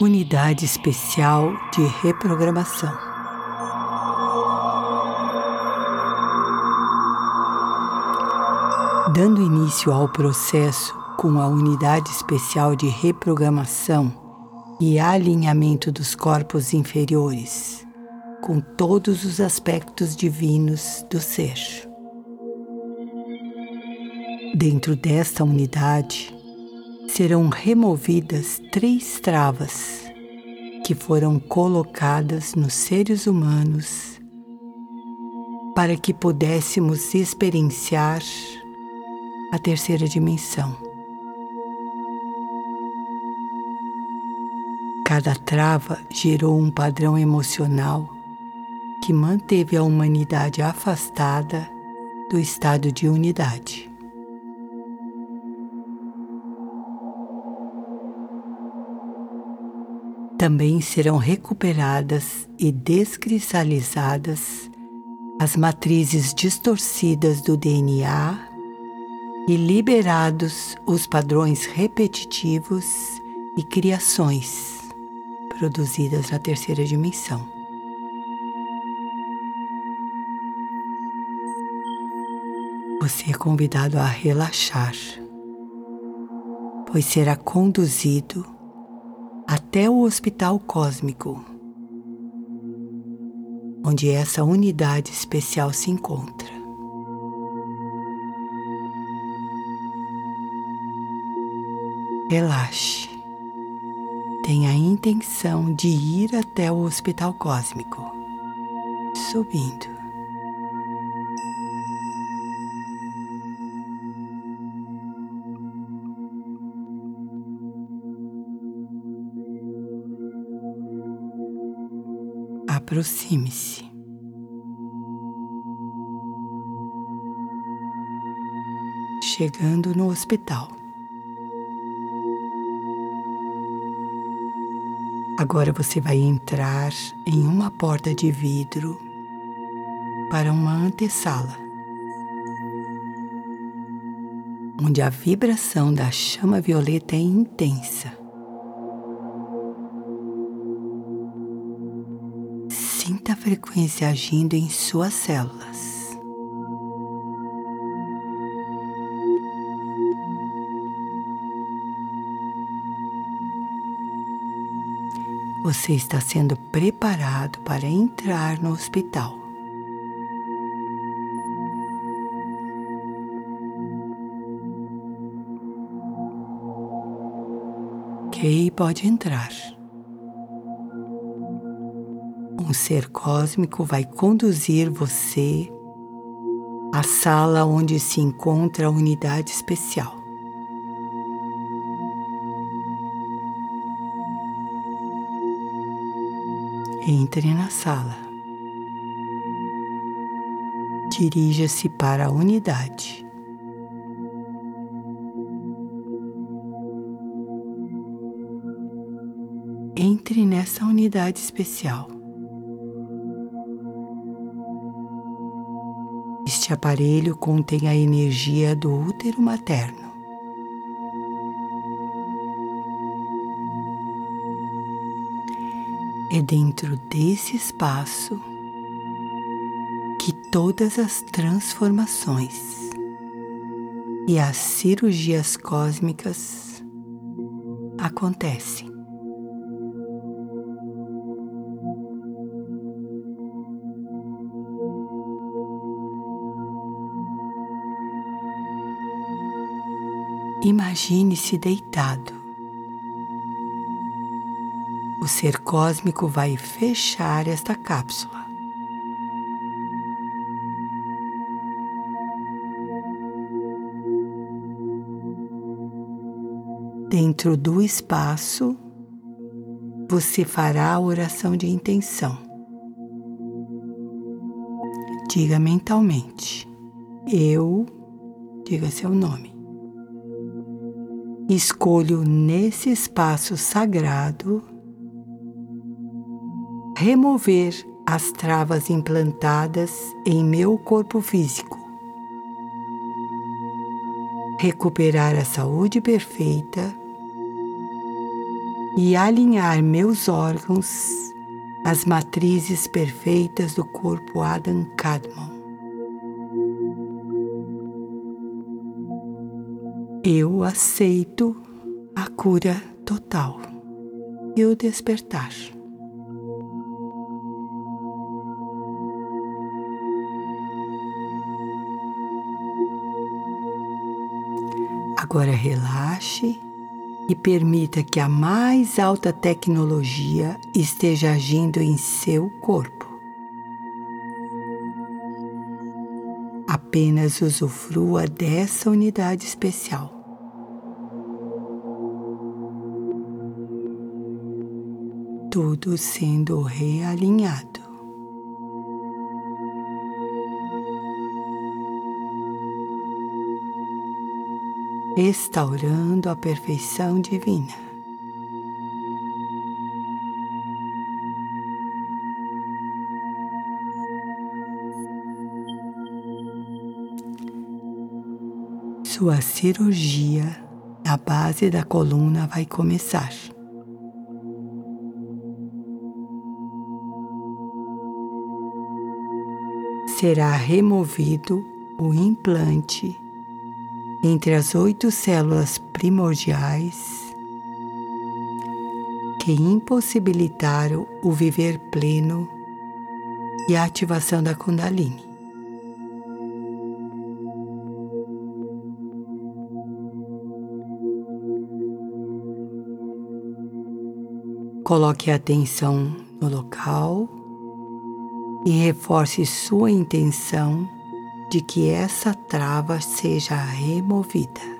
Unidade Especial de Reprogramação. Dando início ao processo com a Unidade Especial de Reprogramação e alinhamento dos corpos inferiores, com todos os aspectos divinos do ser. Dentro desta unidade, serão removidas três travas que foram colocadas nos seres humanos para que pudéssemos experienciar a terceira dimensão. Cada trava gerou um padrão emocional que manteve a humanidade afastada do estado de unidade. Também serão recuperadas e descristalizadas as matrizes distorcidas do DNA e liberados os padrões repetitivos e criações produzidas na terceira dimensão. Você é convidado a relaxar, pois será conduzido até o hospital cósmico, onde essa unidade especial se encontra. Relaxe. Tenha a intenção de ir até o hospital cósmico, subindo. Aproxime-se. Chegando no hospital. Agora você vai entrar em uma porta de vidro para uma antessala, onde a vibração da chama violeta é intensa. Frequência agindo em suas células. Você está sendo preparado para entrar no hospital. Kay pode entrar. Um ser cósmico vai conduzir você à sala onde se encontra a unidade especial. Entre na sala. Dirija-se para a unidade. Entre nessa unidade especial. Aparelho contém a energia do útero materno. É dentro desse espaço que todas as transformações e as cirurgias cósmicas acontecem. Imagine-se deitado. O ser cósmico vai fechar esta cápsula. Dentro do espaço, você fará a oração de intenção. Diga mentalmente: Eu, diga seu nome escolho nesse espaço sagrado remover as travas implantadas em meu corpo físico, recuperar a saúde perfeita e alinhar meus órgãos às matrizes perfeitas do corpo Adam Kadmon. Eu aceito a cura total e o despertar. Agora relaxe e permita que a mais alta tecnologia esteja agindo em seu corpo. Apenas usufrua dessa unidade especial. Tudo sendo realinhado. restaurando a perfeição divina. Sua cirurgia na base da coluna vai começar. Será removido o implante entre as oito células primordiais que impossibilitaram o viver pleno e a ativação da Kundalini. Coloque a atenção no local e reforce sua intenção de que essa trava seja removida.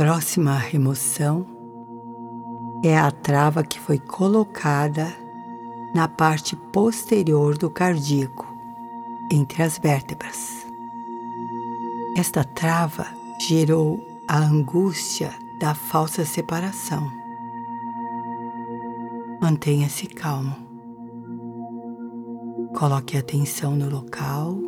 Próxima remoção é a trava que foi colocada na parte posterior do cardíaco, entre as vértebras. Esta trava gerou a angústia da falsa separação. Mantenha-se calmo. Coloque atenção no local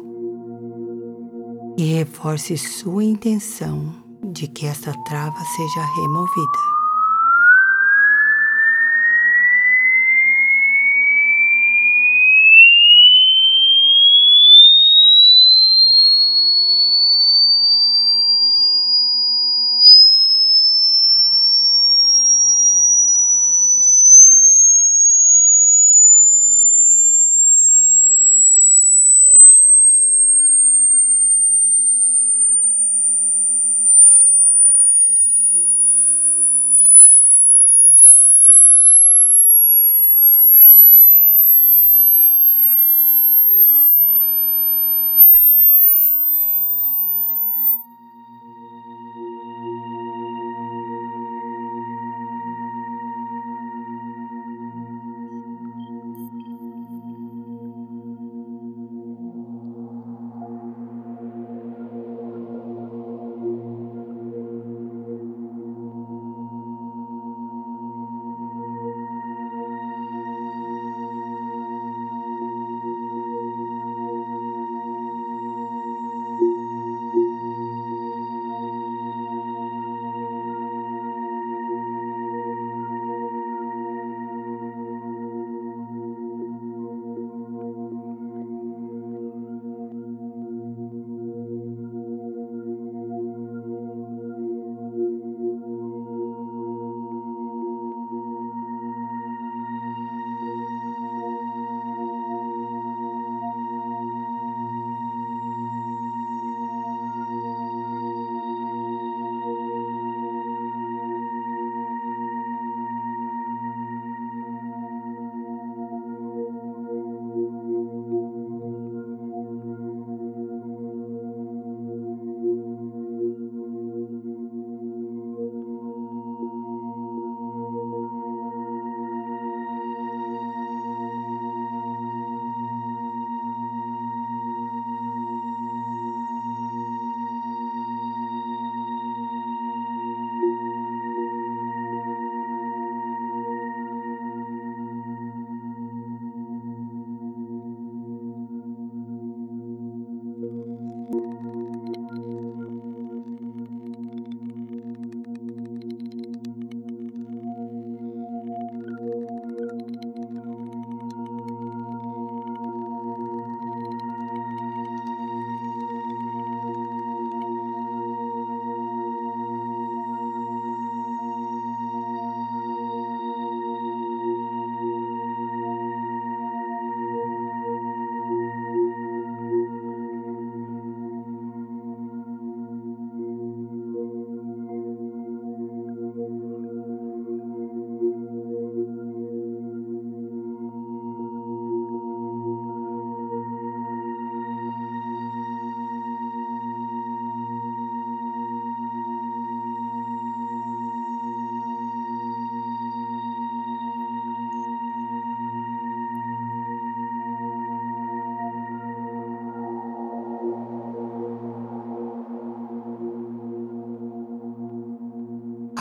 e reforce sua intenção de que esta trava seja removida.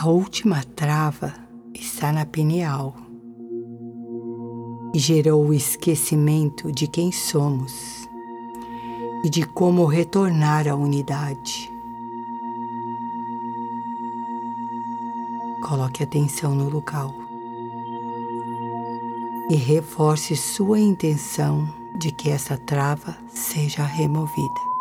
A última trava está na pineal e gerou o esquecimento de quem somos e de como retornar à unidade. Coloque atenção no local e reforce sua intenção de que essa trava seja removida.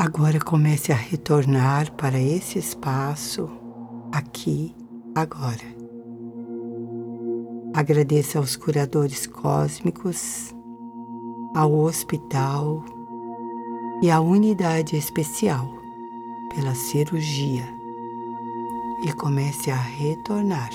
Agora comece a retornar para esse espaço, aqui, agora. Agradeça aos curadores cósmicos, ao hospital e à unidade especial pela cirurgia e comece a retornar.